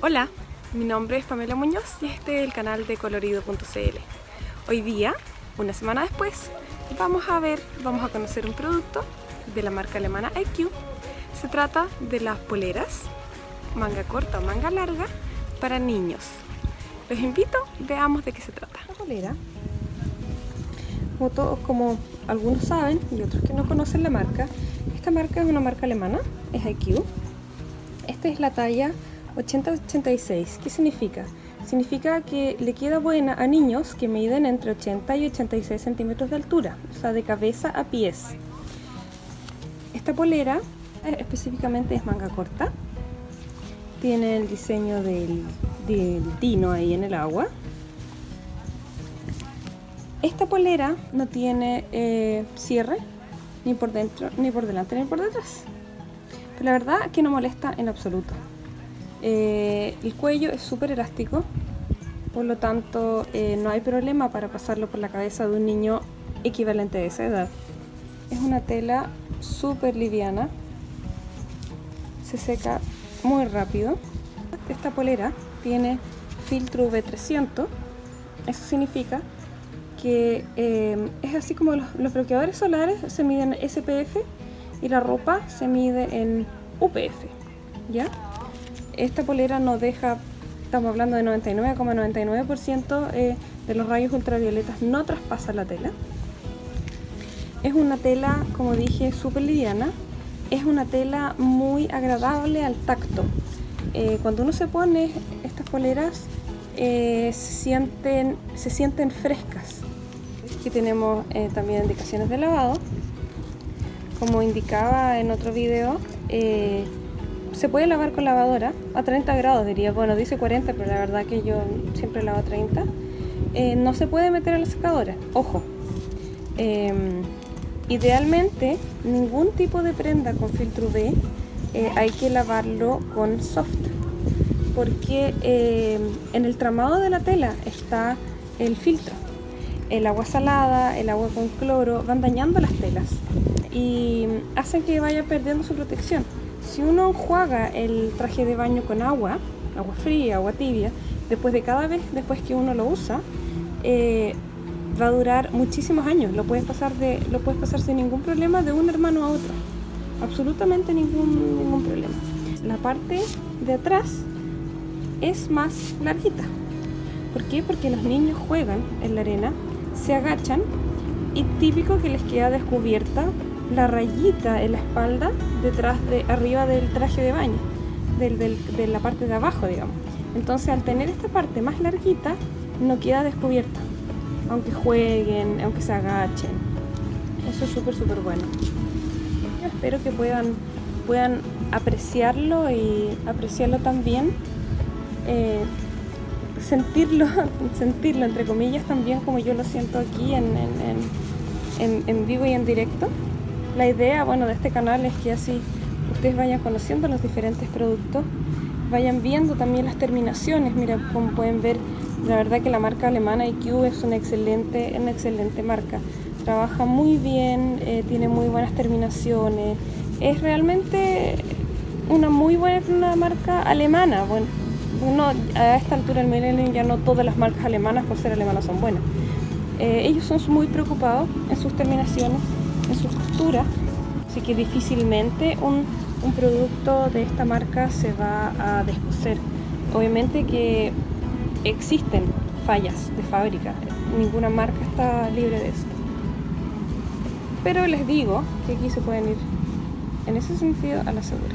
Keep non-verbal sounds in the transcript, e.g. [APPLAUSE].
Hola, mi nombre es Pamela Muñoz y este es el canal de colorido.cl. Hoy día, una semana después, vamos a ver, vamos a conocer un producto de la marca alemana IQ. Se trata de las poleras, manga corta o manga larga, para niños. Los invito, veamos de qué se trata. La polera, como todos, como algunos saben y otros que no conocen la marca, esta marca es una marca alemana, es IQ. Esta es la talla 80-86. ¿Qué significa? Significa que le queda buena a niños que miden entre 80 y 86 centímetros de altura, o sea, de cabeza a pies. Esta polera eh, específicamente es manga corta. Tiene el diseño del, dino ahí en el agua. Esta polera no tiene eh, cierre ni por dentro, ni por delante, ni por detrás. Pero la verdad que no molesta en absoluto. Eh, el cuello es súper elástico, por lo tanto eh, no hay problema para pasarlo por la cabeza de un niño equivalente de esa edad. Es una tela súper liviana, se seca muy rápido. Esta polera tiene filtro V300, eso significa que eh, es así como los, bloqueadores solares se miden en SPF y la ropa se mide en UPF, ¿ya? esta polera no deja, estamos hablando de 99,99% eh, de los rayos ultravioletas no traspasa la tela. Es una tela, como dije, súper liviana. Es una tela muy agradable al tacto. Eh, cuando uno se pone estas poleras, eh, se, sienten, se sienten frescas. Aquí tenemos también indicaciones de lavado. Como indicaba en otro video, se puede lavar con lavadora a 30 grados, diría. Bueno, dice 40, pero la verdad que yo siempre lavo a 30. Eh, no se puede meter a la secadora, ojo. Em, idealmente, ningún tipo de prenda con filtro B eh, hay que lavarlo con soft, porque em, en el tramado de la tela está el filtro. El agua salada, el agua con cloro van dañando las telas y hacen que vaya perdiendo su protección si uno enjuaga el traje de baño con agua, agua fría, agua tibia, después de cada vez después que uno lo usa, eh, va a durar muchísimos años. Lo puedes pasar de, lo puedes pasar sin ningún problema de un hermano a otro. Absolutamente ningún, ningún problema. La parte de atrás es más larguita. ¿Por qué? Porque los niños juegan en la arena, se agachan y típico que les queda descubierta la rayita en la espalda detrás de arriba del traje de baño, de la parte de abajo, digamos. Entonces, al tener esta parte más larguita, no queda descubierta, aunque jueguen, aunque se agachen. Eso es súper, súper bueno. Yo espero que puedan, puedan apreciarlo y apreciarlo también. Eh, sentirlo, [LAUGHS] sentirlo entre comillas también como yo lo siento aquí en, en vivo y en directo. La idea, bueno, de este canal es que así ustedes vayan conociendo los diferentes productos, vayan viendo también las terminaciones. Mira, como pueden ver, la verdad que la marca alemana IQ es una excelente, una excelente marca. Trabaja muy bien, eh, tiene muy buenas terminaciones. Es realmente una muy buena marca alemana. Bueno, a esta altura del milenio ya no todas las marcas alemanas por ser alemanas son buenas. Eh, ellos son muy preocupados en sus terminaciones en su costura, así que difícilmente un, producto de esta marca se va a descoser. Obviamente que existen fallas de fábrica, ninguna marca está libre de eso. Pero les digo que aquí se pueden ir en ese sentido a la segura.